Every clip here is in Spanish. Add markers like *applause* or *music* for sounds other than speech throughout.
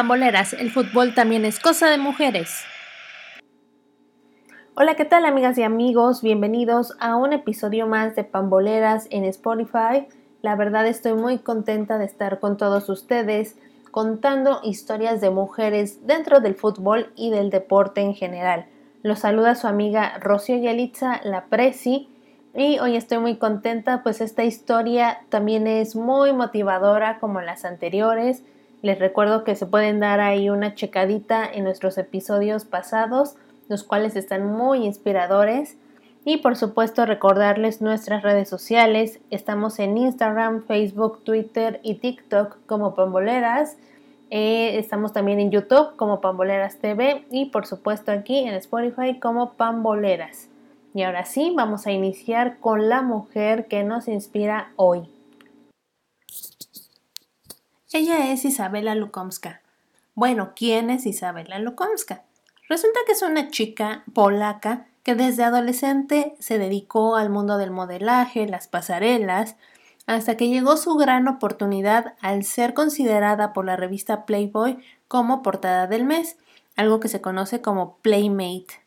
Pamboleras, el fútbol también es cosa de mujeres. Hola, ¿qué tal amigas y amigos? Bienvenidos a un episodio más de Pamboleras en Spotify. La verdad estoy muy contenta de estar con todos ustedes contando historias de mujeres dentro del fútbol y del deporte en general. Los saluda su amiga Rocío Yalitza, la Presi, y hoy estoy muy contenta, pues esta historia también es muy motivadora como las anteriores. Les recuerdo que se pueden dar ahí una checadita en nuestros episodios pasados, los cuales están muy inspiradores. Y por supuesto recordarles nuestras redes sociales. Estamos en Instagram, Facebook, Twitter y TikTok como Pamboleras. Eh, estamos también en YouTube como Pamboleras TV y por supuesto aquí en Spotify como Pamboleras. Y ahora sí, vamos a iniciar con la mujer que nos inspira hoy. Ella es Isabela Lukomska. Bueno, ¿quién es Isabela Lukomska? Resulta que es una chica polaca que desde adolescente se dedicó al mundo del modelaje, las pasarelas, hasta que llegó su gran oportunidad al ser considerada por la revista Playboy como portada del mes, algo que se conoce como Playmate.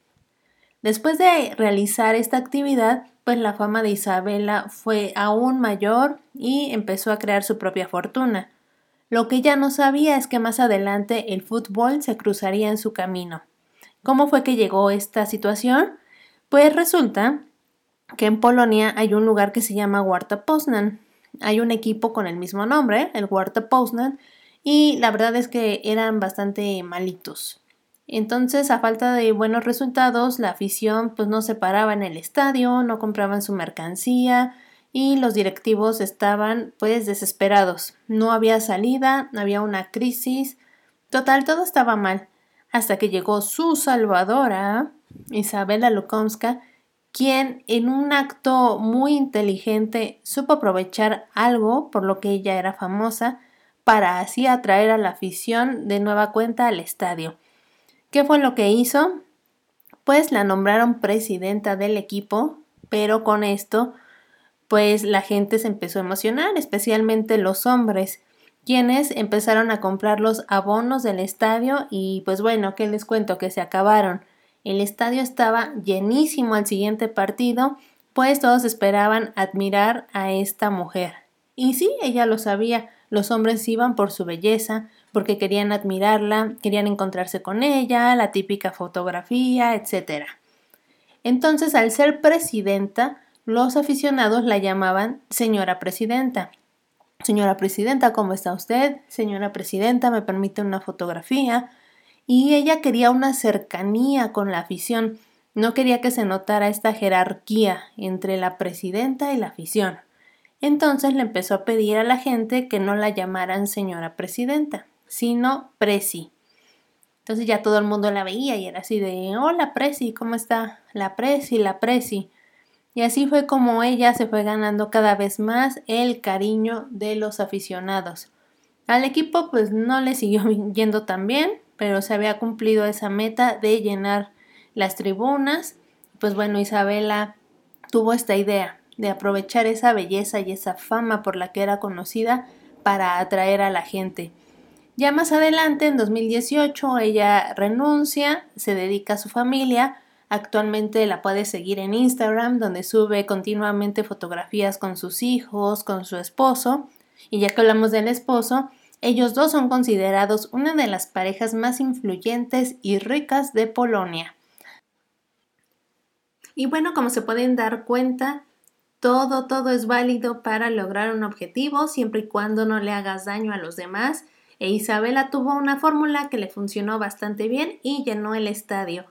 Después de realizar esta actividad, pues la fama de Isabela fue aún mayor y empezó a crear su propia fortuna. Lo que ella no sabía es que más adelante el fútbol se cruzaría en su camino. ¿Cómo fue que llegó esta situación? Pues resulta que en Polonia hay un lugar que se llama Warta Poznan, hay un equipo con el mismo nombre, el Huerta Poznan, y la verdad es que eran bastante malitos. Entonces, a falta de buenos resultados, la afición pues no se paraba en el estadio, no compraban su mercancía y los directivos estaban pues desesperados. No había salida, había una crisis. Total, todo estaba mal. Hasta que llegó su salvadora, Isabela Lukomska, quien en un acto muy inteligente supo aprovechar algo por lo que ella era famosa para así atraer a la afición de nueva cuenta al estadio. ¿Qué fue lo que hizo? Pues la nombraron presidenta del equipo, pero con esto pues la gente se empezó a emocionar, especialmente los hombres, quienes empezaron a comprar los abonos del estadio y pues bueno, ¿qué les cuento? Que se acabaron. El estadio estaba llenísimo al siguiente partido, pues todos esperaban admirar a esta mujer. Y sí, ella lo sabía, los hombres iban por su belleza, porque querían admirarla, querían encontrarse con ella, la típica fotografía, etc. Entonces, al ser presidenta, los aficionados la llamaban señora presidenta. Señora presidenta, ¿cómo está usted? Señora presidenta, ¿me permite una fotografía? y ella quería una cercanía con la afición, no quería que se notara esta jerarquía entre la presidenta y la afición. Entonces le empezó a pedir a la gente que no la llamaran señora presidenta, sino presi. Entonces ya todo el mundo la veía y era así de, hola presi, ¿cómo está? La presi, la presi. Y así fue como ella se fue ganando cada vez más el cariño de los aficionados. Al equipo pues no le siguió *laughs* yendo tan bien, pero se había cumplido esa meta de llenar las tribunas. Pues bueno, Isabela tuvo esta idea de aprovechar esa belleza y esa fama por la que era conocida para atraer a la gente. Ya más adelante, en 2018, ella renuncia, se dedica a su familia. Actualmente la puede seguir en Instagram, donde sube continuamente fotografías con sus hijos, con su esposo. Y ya que hablamos del esposo, ellos dos son considerados una de las parejas más influyentes y ricas de Polonia. Y bueno, como se pueden dar cuenta, todo, todo es válido para lograr un objetivo siempre y cuando no le hagas daño a los demás. E Isabela tuvo una fórmula que le funcionó bastante bien y llenó el estadio.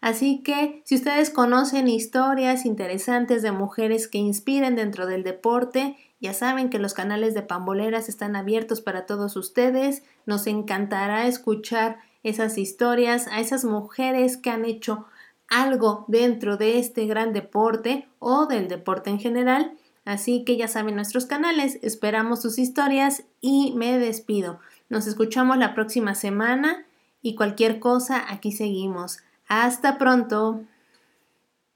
Así que si ustedes conocen historias interesantes de mujeres que inspiren dentro del deporte ya saben que los canales de Pamboleras están abiertos para todos ustedes. Nos encantará escuchar esas historias, a esas mujeres que han hecho algo dentro de este gran deporte o del deporte en general. Así que ya saben nuestros canales, esperamos sus historias y me despido. Nos escuchamos la próxima semana y cualquier cosa aquí seguimos. Hasta pronto.